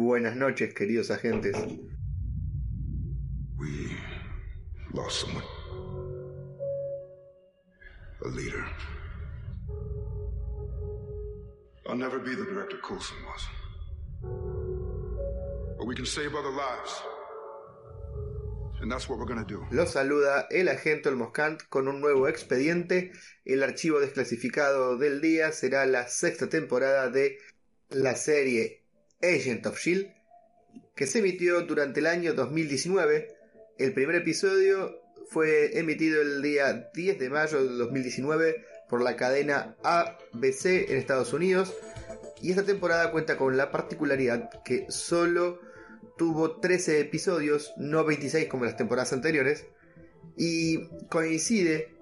Buenas noches, queridos agentes. We lost someone. A leader. I'll never be the director Coulson was. But we can save other lives. And that's what we're gonna do. Los saluda el agente Olmoscant con un nuevo expediente. El archivo desclasificado del día será la sexta temporada de la serie Agent of Shield, que se emitió durante el año 2019. El primer episodio fue emitido el día 10 de mayo de 2019 por la cadena ABC en Estados Unidos. Y esta temporada cuenta con la particularidad que solo tuvo 13 episodios, no 26 como las temporadas anteriores, y coincide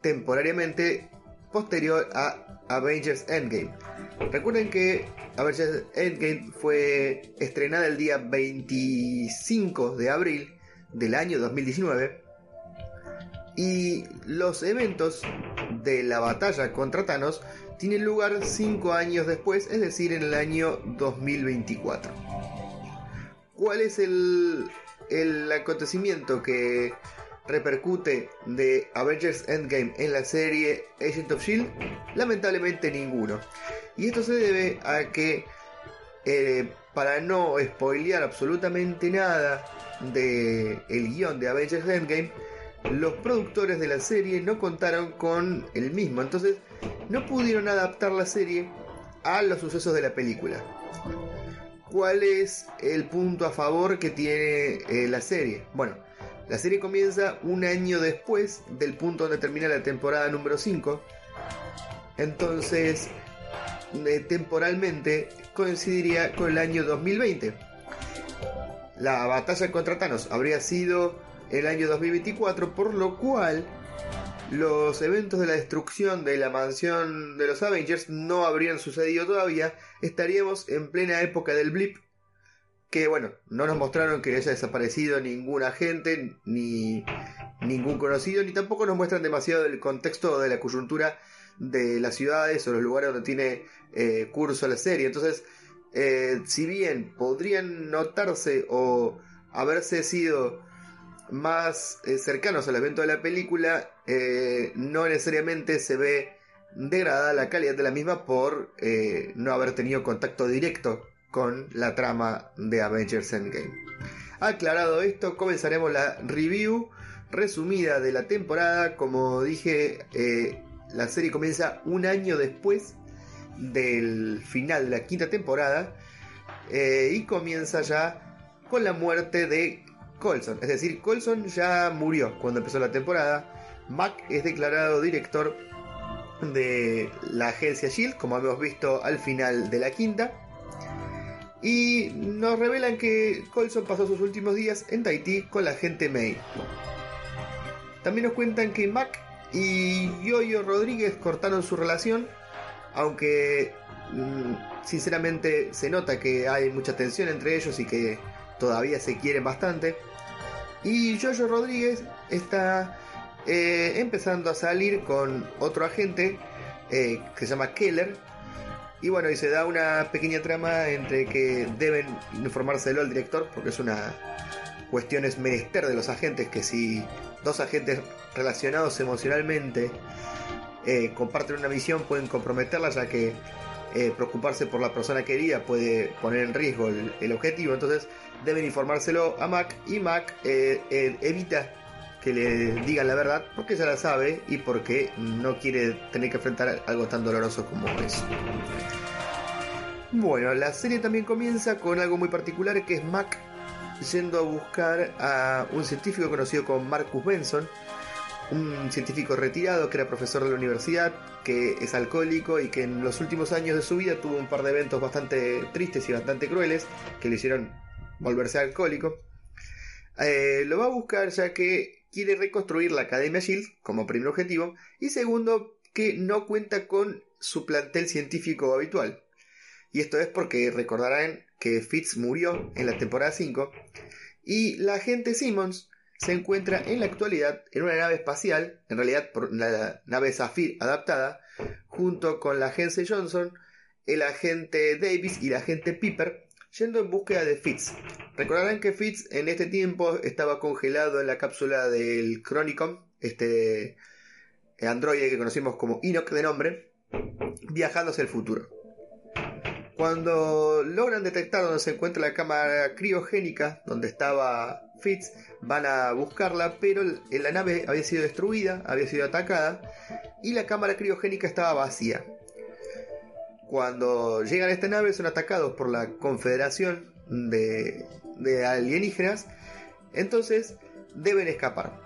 temporariamente posterior a Avengers Endgame. Recuerden que Avengers Endgame fue estrenada el día 25 de abril del año 2019 y los eventos de la batalla contra Thanos tienen lugar 5 años después, es decir, en el año 2024. ¿Cuál es el, el acontecimiento que repercute de Avengers Endgame en la serie Agent of Shield? Lamentablemente ninguno. Y esto se debe a que, eh, para no spoilear absolutamente nada del el guion de Avengers Endgame, los productores de la serie no contaron con el mismo. Entonces, no pudieron adaptar la serie a los sucesos de la película. ¿Cuál es el punto a favor que tiene eh, la serie? Bueno, la serie comienza un año después del punto donde termina la temporada número 5. Entonces, eh, temporalmente coincidiría con el año 2020. La batalla contra Thanos habría sido el año 2024, por lo cual los eventos de la destrucción de la mansión de los Avengers no habrían sucedido todavía, estaríamos en plena época del blip, que bueno, no nos mostraron que haya desaparecido ningún agente, ni ningún conocido, ni tampoco nos muestran demasiado del contexto de la coyuntura de las ciudades o los lugares donde tiene eh, curso la serie. Entonces, eh, si bien podrían notarse o haberse sido más eh, cercanos al evento de la película, no necesariamente se ve degradada la calidad de la misma por no haber tenido contacto directo con la trama de Avengers Endgame. Aclarado esto, comenzaremos la review resumida de la temporada. Como dije, la serie comienza un año después del final de la quinta temporada y comienza ya con la muerte de Colson. Es decir, Colson ya murió cuando empezó la temporada. Mac es declarado director de la agencia Shield, como hemos visto al final de la quinta. Y nos revelan que Colson pasó sus últimos días en Tahití con la gente May. También nos cuentan que Mac y Yoyo Rodríguez cortaron su relación, aunque mm, sinceramente se nota que hay mucha tensión entre ellos y que todavía se quieren bastante. Y Jojo Rodríguez está eh, empezando a salir con otro agente eh, que se llama Keller. Y bueno, y se da una pequeña trama entre que deben informárselo al director, porque es una cuestión es menester de los agentes, que si dos agentes relacionados emocionalmente eh, comparten una misión pueden comprometerla, ya que preocuparse por la persona querida puede poner en riesgo el, objetivo. Entonces deben informárselo a Mac y Mac eh, eh, evita que le digan la verdad porque ya la sabe y porque no quiere tener que enfrentar algo tan doloroso como eso. Bueno, la serie también comienza con algo muy particular que es Mac yendo a buscar a un científico conocido como Marcus Benson, un científico retirado que era profesor de la universidad, que es alcohólico y que en los últimos años de su vida tuvo un par de eventos bastante tristes y bastante crueles que le hicieron volverse alcohólico, eh, lo va a buscar ya que quiere reconstruir la Academia Shield como primer objetivo y segundo que no cuenta con su plantel científico habitual. Y esto es porque recordarán que Fitz murió en la temporada 5 y la agente Simmons se encuentra en la actualidad en una nave espacial, en realidad por la nave Zafir adaptada, junto con la agente Johnson, el agente Davis y la agente Piper, yendo en búsqueda de Fitz. Recordarán que Fitz en este tiempo estaba congelado en la cápsula del Chronicom, este androide que conocimos como Enoch de nombre, viajando hacia el futuro. Cuando logran detectar donde se encuentra la cámara criogénica, donde estaba Fitz, van a buscarla, pero la nave había sido destruida, había sido atacada, y la cámara criogénica estaba vacía. Cuando llegan a esta nave son atacados por la Confederación de, de alienígenas, entonces deben escapar.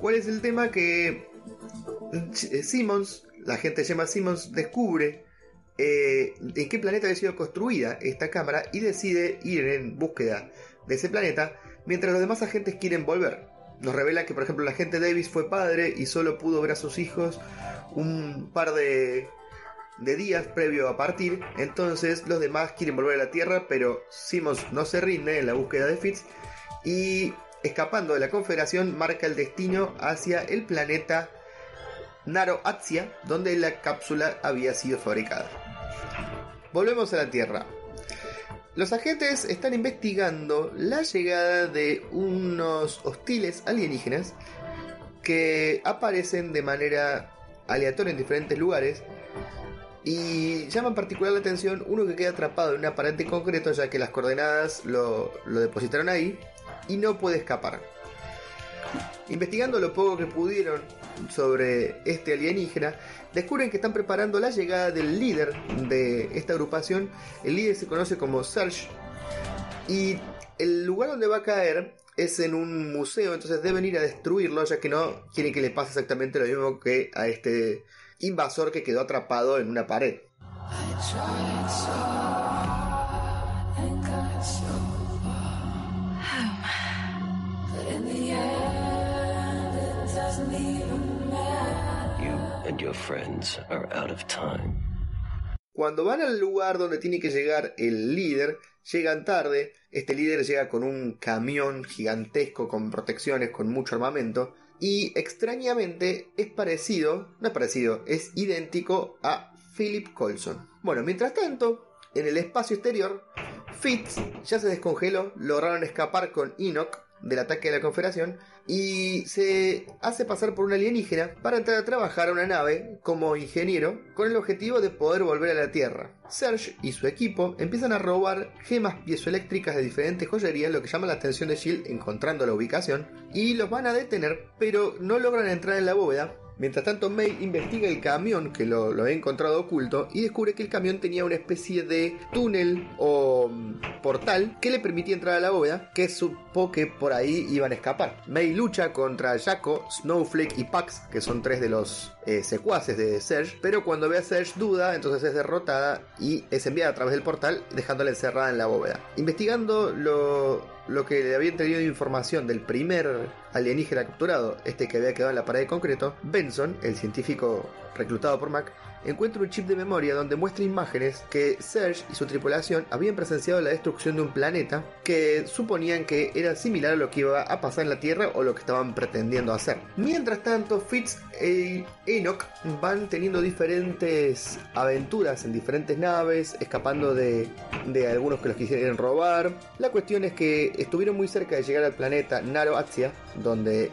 ¿Cuál es el tema? Que Simmons, la gente llama Simmons, descubre eh, en qué planeta había sido construida esta cámara y decide ir en búsqueda de ese planeta mientras los demás agentes quieren volver. Nos revela que, por ejemplo, el agente Davis fue padre y solo pudo ver a sus hijos un par de, de días previo a partir. Entonces los demás quieren volver a la Tierra, pero Simmons no se rinde en la búsqueda de Fitz y escapando de la Confederación marca el destino hacia el planeta Naro Atsia, donde la cápsula había sido fabricada. Volvemos a la Tierra. Los agentes están investigando la llegada de unos hostiles alienígenas que aparecen de manera aleatoria en diferentes lugares y llama en particular la atención uno que queda atrapado en un aparente concreto ya que las coordenadas lo, lo depositaron ahí y no puede escapar. Investigando lo poco que pudieron sobre este alienígena, descubren que están preparando la llegada del líder de esta agrupación. El líder se conoce como Serge. Y el lugar donde va a caer es en un museo, entonces deben ir a destruirlo, ya que no quieren que le pase exactamente lo mismo que a este invasor que quedó atrapado en una pared. Cuando van al lugar donde tiene que llegar el líder, llegan tarde. Este líder llega con un camión gigantesco con protecciones, con mucho armamento. Y extrañamente es parecido, no es parecido, es idéntico a Philip Colson. Bueno, mientras tanto, en el espacio exterior, Fitz ya se descongeló, lograron escapar con Enoch del ataque de la Confederación y se hace pasar por un alienígena para entrar a trabajar a una nave como ingeniero con el objetivo de poder volver a la Tierra. Serge y su equipo empiezan a robar gemas piezoeléctricas de diferentes joyerías, lo que llama la atención de Shield encontrando la ubicación, y los van a detener, pero no logran entrar en la bóveda Mientras tanto, May investiga el camión que lo, lo, he encontrado oculto y descubre que el camión tenía una especie de túnel o mm, portal que le permitía entrar a la bóveda, que supo que por ahí iban a escapar. May lucha contra Jaco, Snowflake y Pax, que son tres de los eh, secuaces de Serge, pero cuando ve a Serge duda, entonces es derrotada y es enviada a través del portal, dejándola encerrada en la bóveda. Investigando lo, lo que le habían tenido información del primer alienígena capturado, este que había quedado en la pared de concreto, Benson, el científico reclutado por Mac, encuentra un chip de memoria donde muestra imágenes que Serge y su tripulación habían presenciado la destrucción de un planeta que suponían que era similar a lo que iba a pasar en la Tierra o lo que estaban pretendiendo hacer. Mientras tanto, Fitz e Enoch van teniendo diferentes aventuras en diferentes naves, escapando de, de algunos que los quisieran robar. La cuestión es que estuvieron muy cerca de llegar al planeta Naro Atsia, donde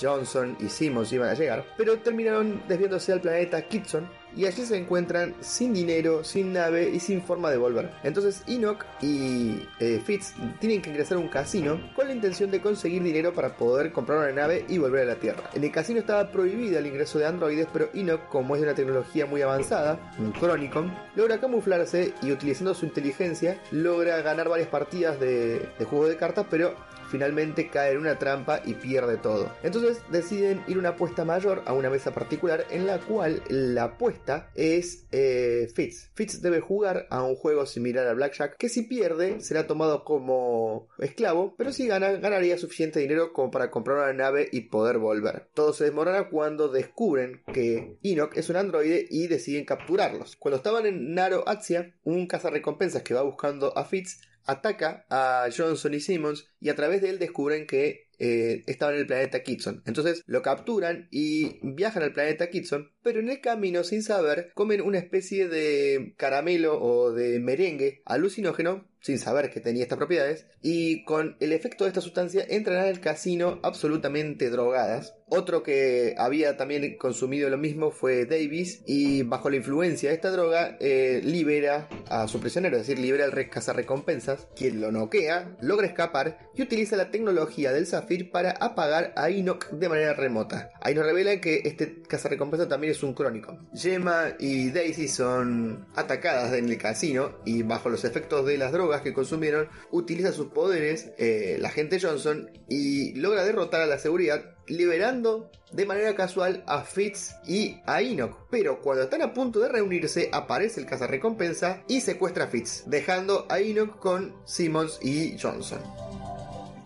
Johnson y Simmons iban a llegar, pero terminaron desviándose al planeta Kitson, y allí se encuentran sin dinero, sin nave y sin forma de volver. Entonces Enoch y eh, Fitz tienen que ingresar a un casino con la intención de conseguir dinero para poder comprar una nave y volver a la Tierra. En el casino estaba prohibido el ingreso de androides, pero Enoch, como es de una tecnología muy avanzada, un Chronicon, logra camuflarse y utilizando su inteligencia logra ganar varias partidas de, de juego de cartas, pero finalmente cae en una trampa y pierde todo. Entonces deciden ir una apuesta mayor a una mesa particular en la cual la apuesta es eh, Fitz. Fitz debe jugar a un juego similar al Blackjack que si pierde será tomado como esclavo, pero si gana ganaría suficiente dinero como para comprar una nave y poder volver. Todo se desmorona cuando descubren que Enoch es un androide y deciden capturarlos. Cuando estaban en Naro Atsia, un cazarrecompensas que va buscando a Fitz ataca a Johnson y Simmons y a través de él descubren que eh, estaba en el planeta Kitson. Entonces lo capturan y viajan al planeta Kitson, pero en el camino, sin saber, comen una especie de caramelo o de merengue alucinógeno sin saber que tenía estas propiedades, y con el efecto de esta sustancia entran al casino absolutamente drogadas. Otro que había también consumido lo mismo fue Davis, y bajo la influencia de esta droga eh, libera a su prisionero, es decir, libera al recompensas, quien lo noquea, logra escapar y utiliza la tecnología del Zafir para apagar a Enoch de manera remota. Ahí nos revela que este cazarrecompensa también es un crónico. Gemma y Daisy son atacadas en el casino y bajo los efectos de las drogas que consumieron, utiliza sus poderes eh, la gente Johnson y logra derrotar a la seguridad liberando de manera casual a Fitz y a Enoch. Pero cuando están a punto de reunirse, aparece el cazarrecompensa y secuestra a Fitz, dejando a Enoch con Simmons y Johnson.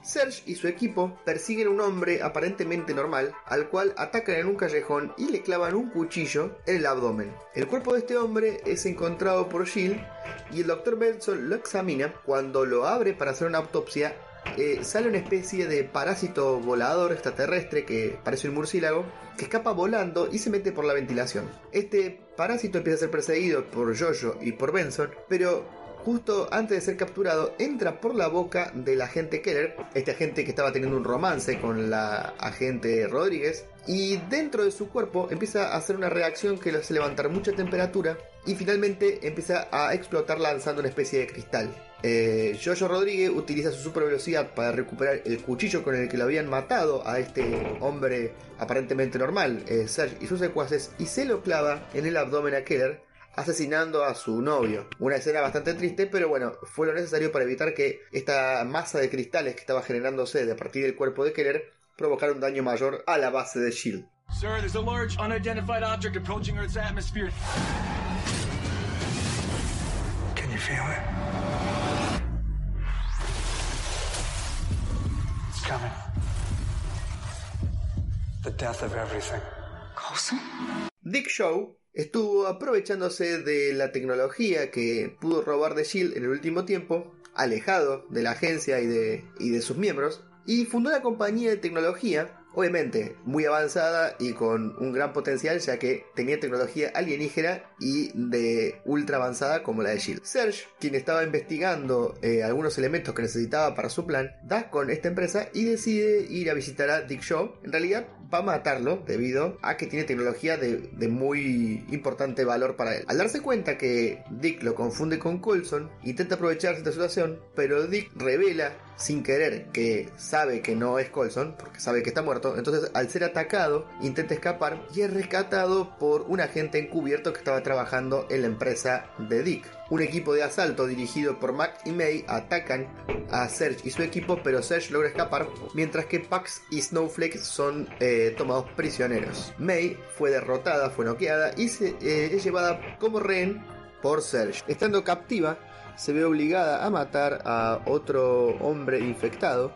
Serge y su equipo persiguen a un hombre aparentemente normal, al cual atacan en un callejón y le clavan un cuchillo en el abdomen. El cuerpo de este hombre es encontrado por Jill y el Dr. Benson lo examina. Cuando lo abre para hacer una autopsia, eh, sale una especie de parásito volador extraterrestre que parece un murciélago que escapa volando y se mete por la ventilación. Este parásito empieza a ser perseguido por Jojo y por Benson, pero justo antes de ser capturado, entra por la boca del agente Keller, este agente que estaba teniendo un romance con la agente Rodríguez, y dentro de su cuerpo empieza a hacer una reacción que le hace levantar mucha temperatura y finalmente empieza a explotar lanzando una especie de cristal. Eh, Jojo Rodríguez utiliza su super velocidad para recuperar el cuchillo con el que lo habían matado a este hombre aparentemente normal, eh, Serge y sus secuaces, y se lo clava en el abdomen a Keller, asesinando a su novio. Una escena bastante triste, pero bueno, fue lo necesario para evitar que esta masa de cristales que estaba generándose de a partir del cuerpo de Keller provocara un daño mayor a la base de Shield. Sir, there's a large unidentified object approaching Earth's atmosphere. Can you feel it? It's coming. The death of everything. Coulson? Dick Shaw estuvo aprovechándose de la tecnología que pudo robar de Shield en el último tiempo, alejado de la agencia y de, sus miembros, y fundó una compañía de tecnología Obviamente, muy avanzada y con un gran potencial, ya que tenía tecnología alienígena y de ultra avanzada como la de Shield. Serge, quien estaba investigando eh, algunos elementos que necesitaba para su plan, da con esta empresa y decide ir a visitar a Dick Shaw. En realidad, va a matarlo debido a que tiene tecnología de, de muy importante valor para él. Al darse cuenta que Dick lo confunde con Coulson, intenta aprovecharse de esta situación, pero Dick revela sin querer que sabe que no es Colson, porque sabe que está muerto, entonces al ser atacado intenta escapar y es rescatado por un agente encubierto que estaba trabajando en la empresa de Dick. Un equipo de asalto dirigido por Mac y May atacan a Serge y su equipo, pero Serge logra escapar, mientras que Pax y Snowflake son eh, tomados prisioneros. May fue derrotada, fue noqueada y eh, es llevada como rehén por Serge. Estando captiva, se ve obligada a matar a otro hombre infectado,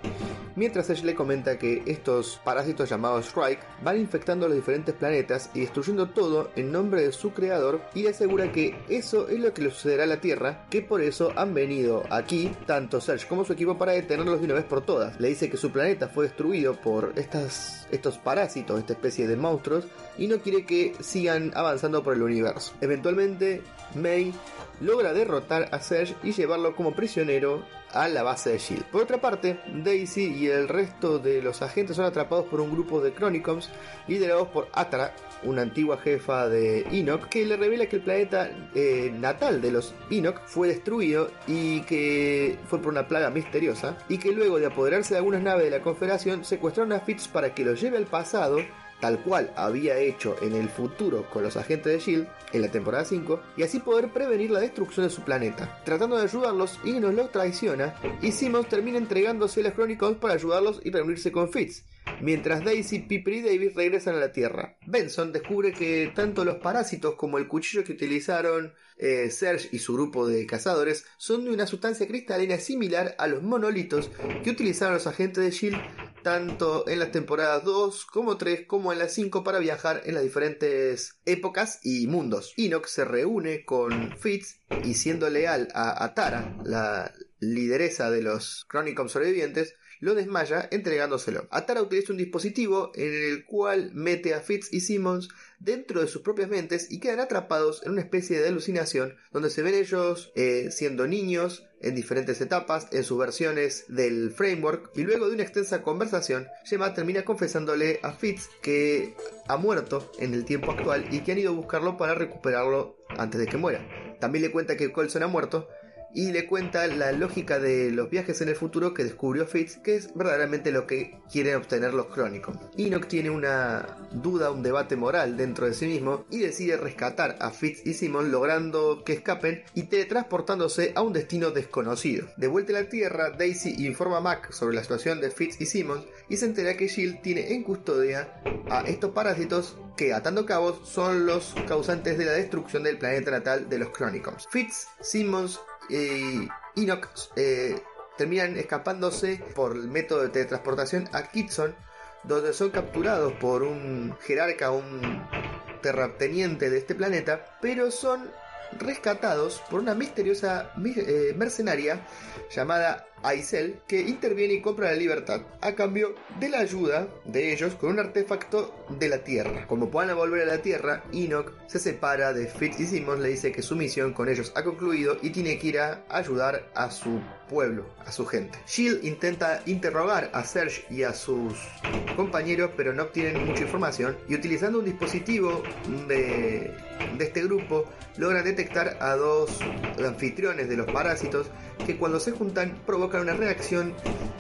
mientras ella le comenta que estos parásitos llamados Shrike van infectando los diferentes planetas y destruyendo todo en nombre de su creador y le asegura que eso es lo que le sucederá a la Tierra, que por eso han venido aquí tanto Serge como su equipo para detenerlos de una vez por todas. Le dice que su planeta fue destruido por estas, estos parásitos, esta especie de monstruos, y no quiere que sigan avanzando por el universo. Eventualmente, May logra derrotar a Serge y llevarlo como prisionero a la base de Shield. Por otra parte, Daisy y el resto de los agentes son atrapados por un grupo de Chronicons liderados por Atara, una antigua jefa de Enoch, que le revela que el planeta eh, natal de los Enoch fue destruido y que fue por una plaga misteriosa, y que luego de apoderarse de algunas naves de la Confederación secuestraron a Fitz para que los lleve al pasado tal cual había hecho en el futuro con los agentes de Shield en la temporada 5, y así poder prevenir la destrucción de su planeta. Tratando de ayudarlos, Ignos lo traiciona y Simmons termina entregándose a los Chronicles para ayudarlos y reunirse con Fitz. Mientras Daisy, y Davis regresan a la Tierra, Benson descubre que tanto los parásitos como el cuchillo que utilizaron eh, Serge y su grupo de cazadores son de una sustancia cristalina similar a los monolitos que utilizaron los agentes de Shield tanto en las temporadas 2 como 3 como en las 5 para viajar en las diferentes épocas y mundos. Enoch se reúne con Fitz y siendo leal a, Tara, la lideresa de los Chronicom sobrevivientes, lo desmaya entregándoselo. Atara utiliza un dispositivo en el cual mete a Fitz y Simmons dentro de sus propias mentes y quedan atrapados en una especie de alucinación donde se ven ellos eh, siendo niños en diferentes etapas en sus versiones del framework y luego de una extensa conversación Gemma termina confesándole a Fitz que ha muerto en el tiempo actual y que han ido a buscarlo para recuperarlo antes de que muera. También le cuenta que Colson ha muerto y le cuenta la lógica de los viajes en el futuro que descubrió Fitz, que es verdaderamente lo que quieren obtener los crónicos. Enoch tiene una duda, un debate moral dentro de sí mismo y decide rescatar a Fitz y Simon logrando que escapen y teletransportándose a un destino desconocido. De vuelta a la Tierra, Daisy informa a Mac sobre la situación de Fitz y Simon y se entera que Jill tiene en custodia a estos parásitos que, atando cabos, son los causantes de la destrucción del planeta natal de los Chronicles. Fitz, Simmons y Enoch eh, terminan escapándose por el método de teletransportación a Kitson, donde son capturados por un jerarca, un terrateniente de este planeta, pero son rescatados por una misteriosa eh, mercenaria llamada Aisel que interviene y compra la libertad a cambio de la ayuda de ellos con un artefacto de la Tierra. Como puedan volver a la Tierra, Enoch se separa de Fitz y Simmons, le dice que su misión con ellos ha concluido y tiene que ir a ayudar a su pueblo, a su gente. Shield intenta interrogar a Serge y a sus compañeros, pero no obtienen mucha información y utilizando un dispositivo de, de este grupo logran detectar a dos anfitriones de los parásitos que cuando se juntan provocan una reacción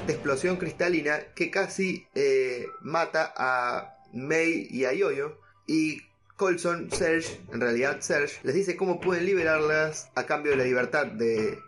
de explosión cristalina que casi eh, mata a May y a Yoyo. Y Colson, Serge, en realidad Serge, les dice cómo pueden liberarlas a cambio de la libertad de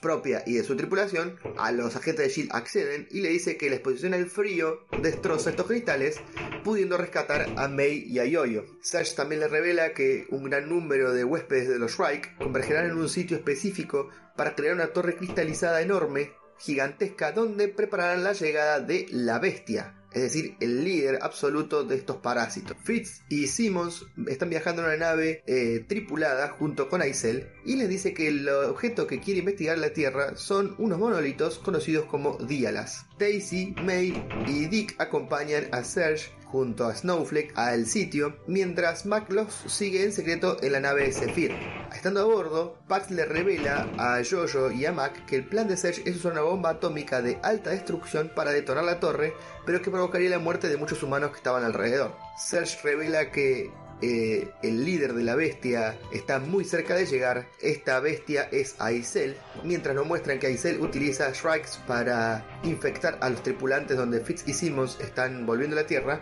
propia y de su tripulación, a los agentes de Shield acceden y le dice que la exposición al frío destroza estos cristales, pudiendo rescatar a May y a Yoyo. Serge también le revela que un gran número de huéspedes de los Reich convergerán en un sitio específico para crear una torre cristalizada enorme, gigantesca, donde prepararán la llegada de la bestia, es decir, el líder absoluto de estos parásitos. Fitz y Simmons están viajando en una nave eh, tripulada junto con Aisel y les dice que el objeto que quiere investigar la Tierra son unos monolitos conocidos como Dialas. Daisy, May y Dick acompañan a Serge junto a Snowflake al sitio, mientras Mac los sigue en secreto en la nave Zephyr. Estando a bordo, Pax le revela a Jojo y a Mac que el plan de Serge es usar una bomba atómica de alta destrucción para detonar la torre, pero que provocaría la muerte de muchos humanos que estaban alrededor. Serge revela que eh, el líder de la bestia está muy cerca de llegar. Esta bestia es Aisel, mientras nos muestran que Aisel utiliza Shrikes para infectar a los tripulantes donde Fitz y Simmons están volviendo a la Tierra,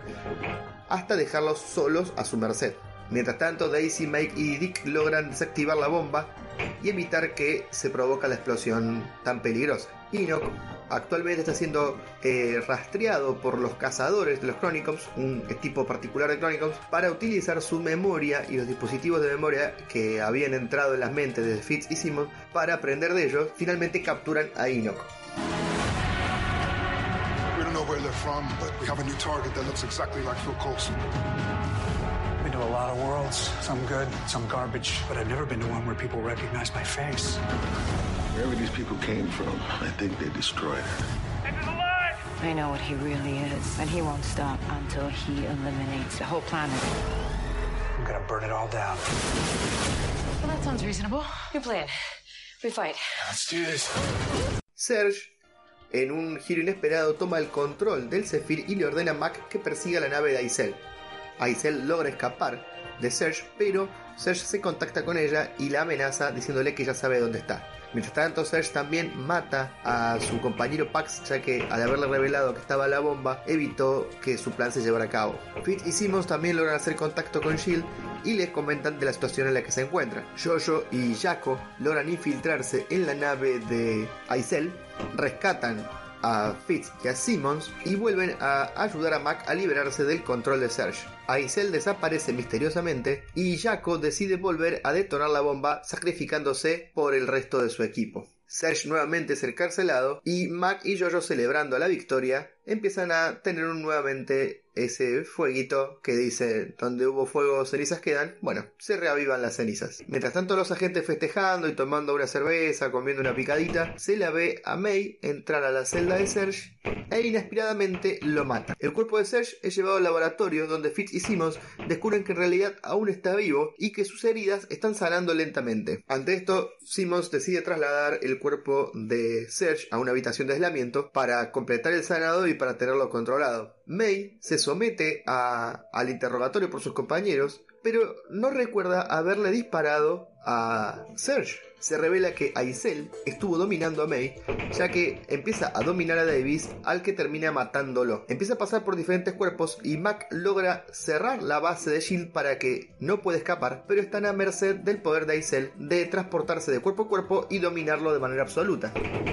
hasta dejarlos solos a su merced. Mientras tanto, Daisy, Mike y Dick logran desactivar la bomba y evitar que se provoque la explosión tan peligrosa. Enoch actualmente está siendo eh, rastreado por los cazadores de los Chronicles, un tipo particular de Chronicles, para utilizar su memoria y los dispositivos de memoria que habían entrado en las mentes de Fitz y Simon para aprender de ellos. Finalmente capturan a Enoch. We don't know where they're from, but we target that looks exactly like Phil Coulson. Been to a lot of worlds, some good, some garbage, but I've never been to one where people recognize my face. Wherever these people came from, I think they destroyed it. I know what he really is, and he won't stop until he eliminates the whole planet. I'm gonna burn it all down. Well, that sounds reasonable. New plan. We fight. Let's do this. Serge, en un giro inesperado, toma el control del Zephyr y le ordena a Mac que persiga la nave de Aisel. Aisel logra escapar de Serge, pero Serge se contacta con ella y la amenaza diciéndole que ya sabe dónde está. Mientras tanto, Serge también mata a su compañero Pax, ya que al haberle revelado que estaba la bomba, evitó que su plan se llevara a cabo. Fitz y Simmons también logran hacer contacto con Shield y les comentan de la situación en la que se encuentran. Jojo y Jaco logran infiltrarse en la nave de Aisel, rescatan a Fitz y a Simmons y vuelven a ayudar a Mac a liberarse del control de Serge. Aisel desaparece misteriosamente y Jaco decide volver a detonar la bomba sacrificándose por el resto de su equipo. Serge nuevamente es encarcelado y Mac y Jojo celebrando la victoria empiezan a tener un nuevamente ese fueguito que dice donde hubo fuego cenizas quedan, bueno, se reavivan las cenizas. Mientras tanto los agentes festejando y tomando una cerveza, comiendo una picadita, se la ve a May entrar a la celda de Serge e inesperadamente lo mata. El cuerpo de Serge es llevado al laboratorio donde Fitz y Simmons descubren que en realidad aún está vivo y que sus heridas están sanando lentamente. Ante esto, Simmons decide trasladar el cuerpo de Serge a una habitación de aislamiento para completar el sanado y para tenerlo controlado. May se somete al interrogatorio por sus compañeros, pero no recuerda haberle disparado a Serge se revela que Aisel estuvo dominando a May, ya que empieza a dominar a Davis al que termina matándolo. Empieza a pasar por diferentes cuerpos y Mac logra cerrar la base de Shield para que no pueda escapar, pero están a merced del poder de Aisel de transportarse de cuerpo a cuerpo y dominarlo de manera absoluta.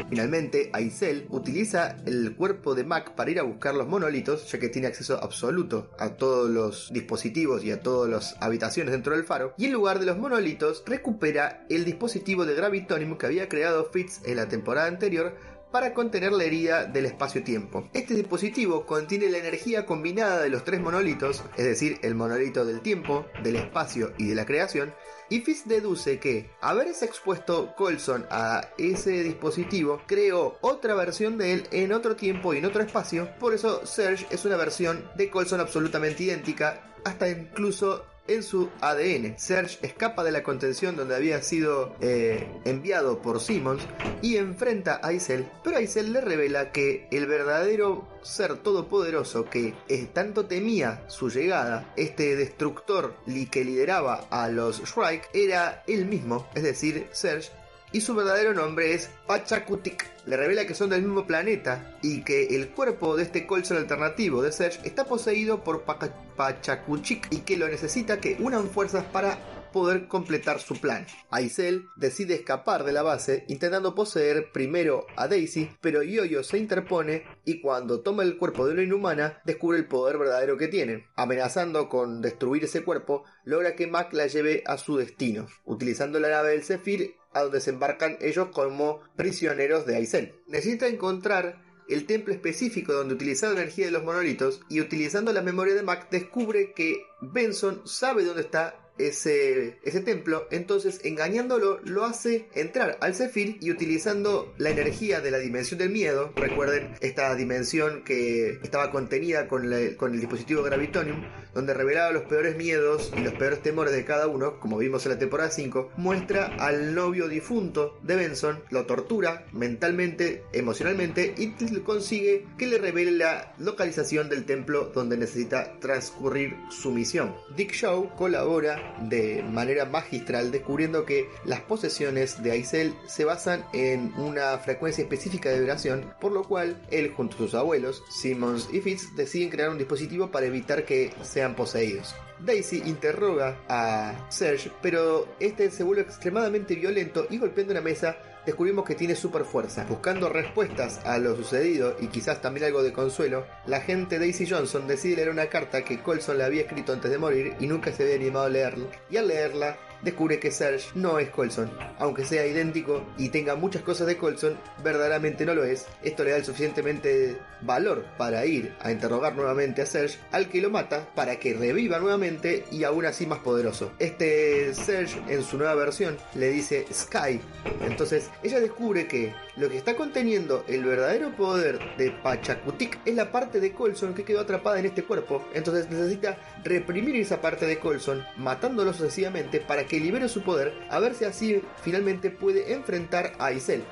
Finalmente, Aisel utiliza el cuerpo de Mac para ir a buscar los monolitos, ya que tiene acceso absoluto a todos los dispositivos y a todas las habitaciones dentro del faro, y en lugar de los monolitos recupera el dispositivo de Gravitonium que había creado Fitz en la temporada anterior para contener la herida del espacio-tiempo. Este dispositivo contiene la energía combinada de los tres monolitos, es decir, el monolito del tiempo, del espacio y de la creación, y Fitz deduce que haberse expuesto Colson a ese dispositivo creó otra versión de él en otro tiempo y en otro espacio, por eso Serge es una versión de Colson absolutamente idéntica, hasta incluso en su ADN. Serge escapa de la contención donde había sido eh, enviado por Simmons y enfrenta a Aisel, pero Aisel le revela que el verdadero ser todopoderoso que tanto temía su llegada, este destructor que lideraba a los Shrike, era él mismo, es decir, Serge, y su verdadero nombre es Pachakutik. Le revela que son del mismo planeta y que el cuerpo de este Colson alternativo de Serge está poseído por Pachakuchik y que lo necesita que unan fuerzas para poder completar su plan. Aisel decide escapar de la base intentando poseer primero a Daisy, pero Yoyo se interpone y cuando toma el cuerpo de una inhumana descubre el poder verdadero que tiene. Amenazando con destruir ese cuerpo, logra que Mac la lleve a su destino, utilizando la nave del Zephyr a donde se embarcan ellos como prisioneros de Aisel. Necesita encontrar el templo específico donde utilizar la energía de los monolitos y utilizando la memoria de Mac descubre que Benson sabe dónde está ese, templo, entonces engañándolo lo hace entrar al Zephyr y utilizando la energía de la dimensión del miedo, recuerden esta dimensión que estaba contenida con, con el dispositivo Gravitonium, donde revelaba los peores miedos y los peores temores de cada uno, como vimos en la temporada 5, muestra al novio difunto de Benson, lo tortura mentalmente, emocionalmente y consigue que le revele la localización del templo donde necesita transcurrir su misión. Dick Shaw colabora de manera magistral descubriendo que las posesiones de Aisel se basan en una frecuencia específica de vibración, por lo cual él junto a sus abuelos, Simmons y Fitz, deciden crear un dispositivo para evitar que sean poseídos. Daisy interroga a Serge, pero este se vuelve extremadamente violento y golpeando una mesa descubrimos que tiene super fuerza. Buscando respuestas a lo sucedido y quizás también algo de consuelo, la agente Daisy Johnson decide leer una carta que Colson le había escrito antes de morir y nunca se había animado a leerla. Y al leerla, descubre que Serge no es Colson. Aunque sea idéntico y tenga muchas cosas de Colson, verdaderamente no lo es. Esto le da el suficientemente valor para ir a interrogar nuevamente a Serge, al que lo mata para que reviva nuevamente y aún así más poderoso. Este Serge en su nueva versión le dice Sky. Entonces ella descubre que lo que está conteniendo el verdadero poder de Pachakutik es la parte de Colson que quedó atrapada en este cuerpo. Entonces necesita reprimir esa parte de Colson, matándolo sucesivamente para que libere su poder, a ver si así finalmente puede enfrentar a Isel.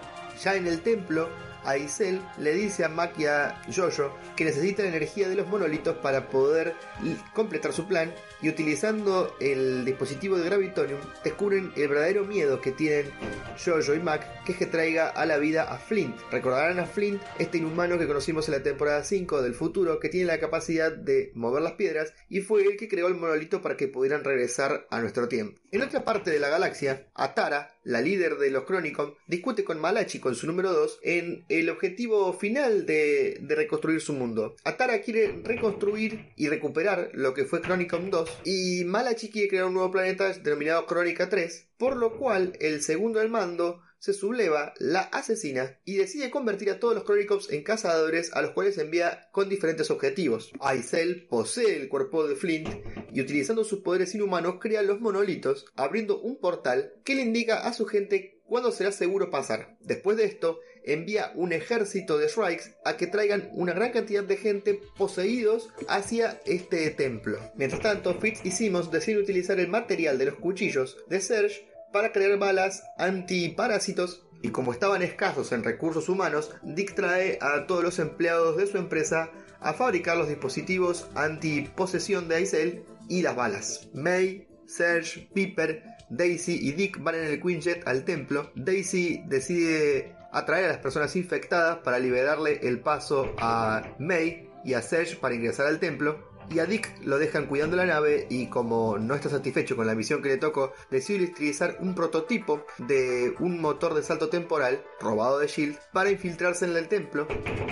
Ya en el templo, Aisel le dice a Mac y a Jojo que necesita la energía de los monolitos para poder completar su plan y utilizando el dispositivo de Gravitonium descubren el verdadero miedo que tienen Jojo y Mac que es que traiga a la vida a Flint. Recordarán a Flint, este inhumano que conocimos en la temporada 5 del futuro que tiene la capacidad de mover las piedras y fue el que creó el monolito para que pudieran regresar a nuestro tiempo. En otra parte de la galaxia, Atara, la líder de los Chronicom, discute con Malachi con su número 2 en el objetivo final de, reconstruir su mundo. Atara quiere reconstruir y recuperar lo que fue Chronicom 2 y Malachi quiere crear un nuevo planeta denominado Crónica 3, por lo cual el segundo al mando se subleva, la asesina y decide convertir a todos los Chronicles en cazadores a los cuales envía con diferentes objetivos. Aisel posee el cuerpo de Flint y utilizando sus poderes inhumanos crea los monolitos, abriendo un portal que le indica a su gente cuándo será seguro pasar. Después de esto, envía un ejército de Shrikes a que traigan una gran cantidad de gente poseídos hacia este templo. Mientras tanto, Fitz y Simmons deciden utilizar el material de los cuchillos de Serge para crear balas antiparásitos y como estaban escasos en recursos humanos, Dick trae a todos los empleados de su empresa a fabricar los dispositivos antiposesión de Aisel y las balas. May, Serge, Piper, Daisy y Dick van en el Quinjet al templo. Daisy decide atraer a las personas infectadas para liberarle el paso a May y a Serge para ingresar al templo y a Dick lo dejan cuidando la nave y como no está satisfecho con la misión que le tocó, decide utilizar un prototipo de un motor de salto temporal robado de Shield para infiltrarse en el templo,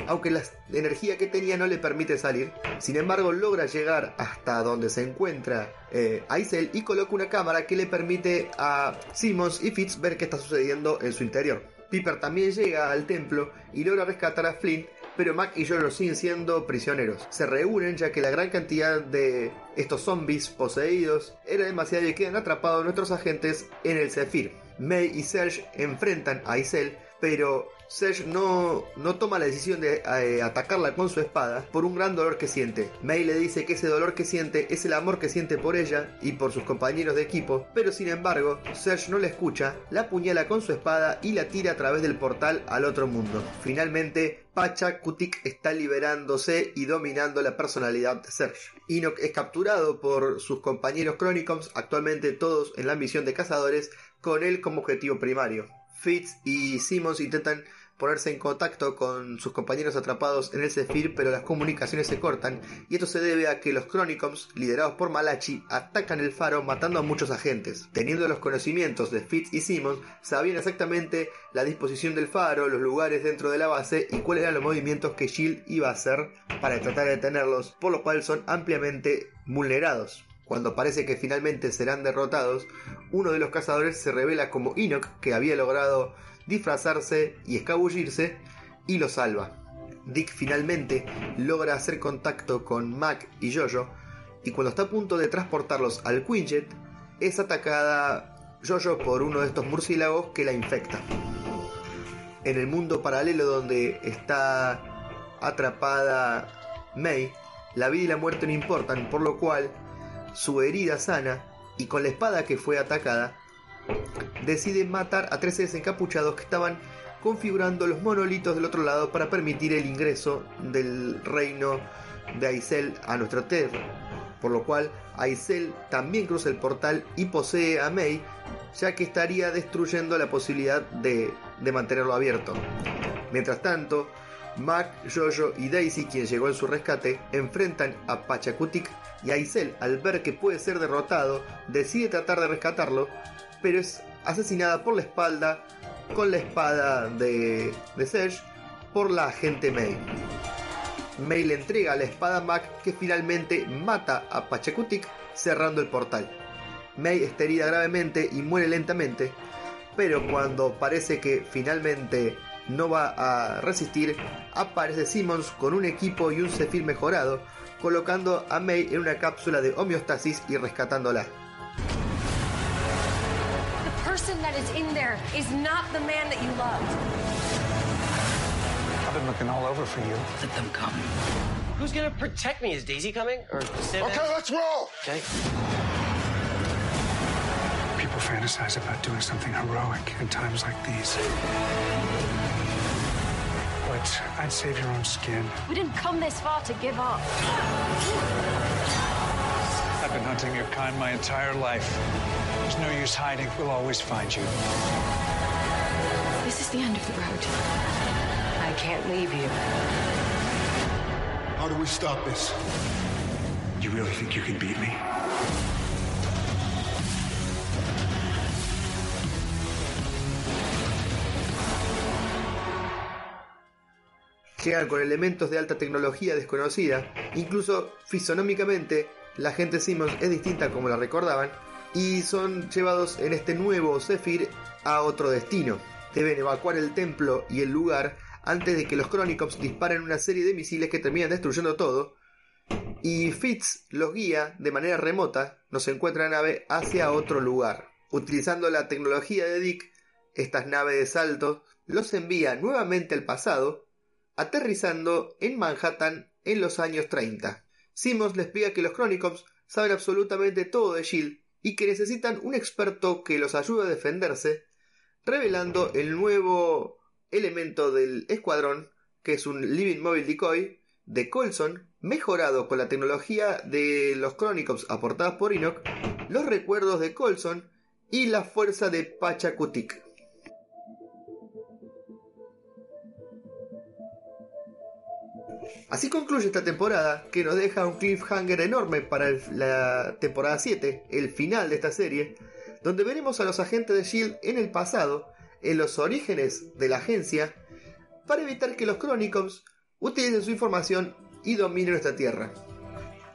aunque la energía que tenía no le permite salir. Sin embargo, logra llegar hasta donde se encuentra eh, Aisel y coloca una cámara que le permite a Simmons y Fitz ver qué está sucediendo en su interior. Piper también llega al templo y logra rescatar a Flint pero Mac y Jojo siguen siendo prisioneros. Se reúnen ya que la gran cantidad de estos zombies poseídos era demasiado y quedan atrapados nuestros agentes en el Zephyr. May y Serge enfrentan a Isel, pero Serge no, no toma la decisión de eh, atacarla con su espada por un gran dolor que siente. May le dice que ese dolor que siente es el amor que siente por ella y por sus compañeros de equipo, pero sin embargo, Serge no la escucha, la apuñala con su espada y la tira a través del portal al otro mundo. Finalmente, Pacha Kutik está liberándose y dominando la personalidad de Serge. Enoch es capturado por sus compañeros Chronicons, actualmente todos en la misión de cazadores, con él como objetivo primario. Fitz y Simmons intentan ponerse en contacto con sus compañeros atrapados en el Zephyr, pero las comunicaciones se cortan, y esto se debe a que los Chronicons, liderados por Malachi, atacan el faro matando a muchos agentes. Teniendo los conocimientos de Fitz y Simmons, sabían exactamente la disposición del faro, los lugares dentro de la base y cuáles eran los movimientos que Shield iba a hacer para tratar de detenerlos, por lo cual son ampliamente vulnerados. Cuando parece que finalmente serán derrotados, uno de los cazadores se revela como Enoch, que había logrado disfrazarse y escabullirse, y lo salva. Dick finalmente logra hacer contacto con Mac y Jojo, y cuando está a punto de transportarlos al Quinjet, es atacada Jojo por uno de estos murciélagos que la infecta. En el mundo paralelo donde está atrapada May, la vida y la muerte no importan, por lo cual su herida sana y con la espada que fue atacada, decide matar a tres seres encapuchados que estaban configurando los monolitos del otro lado para permitir el ingreso del reino de Aisel a nuestra tierra. Por lo cual Aisel también cruza el portal y posee a May, ya que estaría destruyendo la posibilidad de, de mantenerlo abierto. Mientras tanto, Mac, Jojo y Daisy, quien llegó en su rescate, enfrentan a Pachacutic y Aisel, al ver que puede ser derrotado, decide tratar de rescatarlo, pero es asesinada por la espalda con la espada de, Serge por la agente May. May le entrega la espada a Mac que finalmente mata a Pachacutic cerrando el portal. May está herida gravemente y muere lentamente, pero cuando parece que finalmente no va a resistir, aparece Simmons con un equipo y un Zephyr mejorado, colocando a May en una cápsula de homeostasis y rescatándola. The person that is in there is not the man that you loved. I've been looking all over for you. Let them come. Who's gonna protect me? Is Daisy coming? Or? Okay, let's roll! Okay. People fantasize about doing something heroic in times like these. But I'd save your own skin. We didn't come this far to give up. I've been hunting your kind my entire life. There's no use hiding. We'll always find you. This is the end of the road. I can't leave you. How do we stop this? You really think you can beat me? Llegan con elementos de alta tecnología desconocida, incluso fisonómicamente la gente Simmons es distinta como la recordaban, y son llevados en este nuevo Zephyr a otro destino. deben evacuar el templo y el lugar antes de que los Chronicops disparen una serie de misiles que terminan destruyendo todo. Y Fitz los guía de manera remota, nos encuentra la nave hacia otro lugar. Utilizando la tecnología de Dick, estas naves de salto los envía nuevamente al pasado, aterrizando en Manhattan en los años 30. Simmons les explica que los Chronicops saben absolutamente todo de Shield y que necesitan un experto que los ayude a defenderse, revelando el nuevo elemento del escuadrón, que es un Living Mobile Decoy de Colson, mejorado con la tecnología de los Chronicops aportadas por Enoch, los recuerdos de Colson y la fuerza de Pachacutic. Así concluye esta temporada, que nos deja un cliffhanger enorme para la temporada 7, el final de esta serie, donde veremos a los agentes de Shield en el pasado, en los orígenes de la agencia, para evitar que los Chronicles utilicen su información y dominen nuestra Tierra.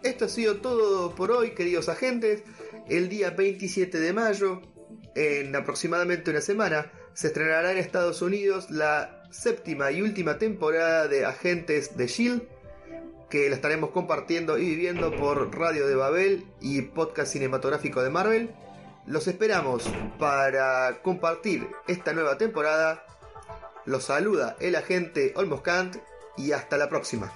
Esto ha sido todo por hoy, queridos agentes. El día 27 de mayo, en aproximadamente una semana, se estrenará en Estados Unidos la séptima y última temporada de Agentes de Shield, que la estaremos compartiendo y viviendo por Radio de Babel y podcast cinematográfico de Marvel. Los esperamos para compartir esta nueva temporada. Los saluda el agente Olmos Kant y hasta la próxima.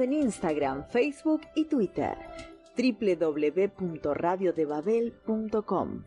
En Instagram, Facebook y Twitter www.radiodebabel.com.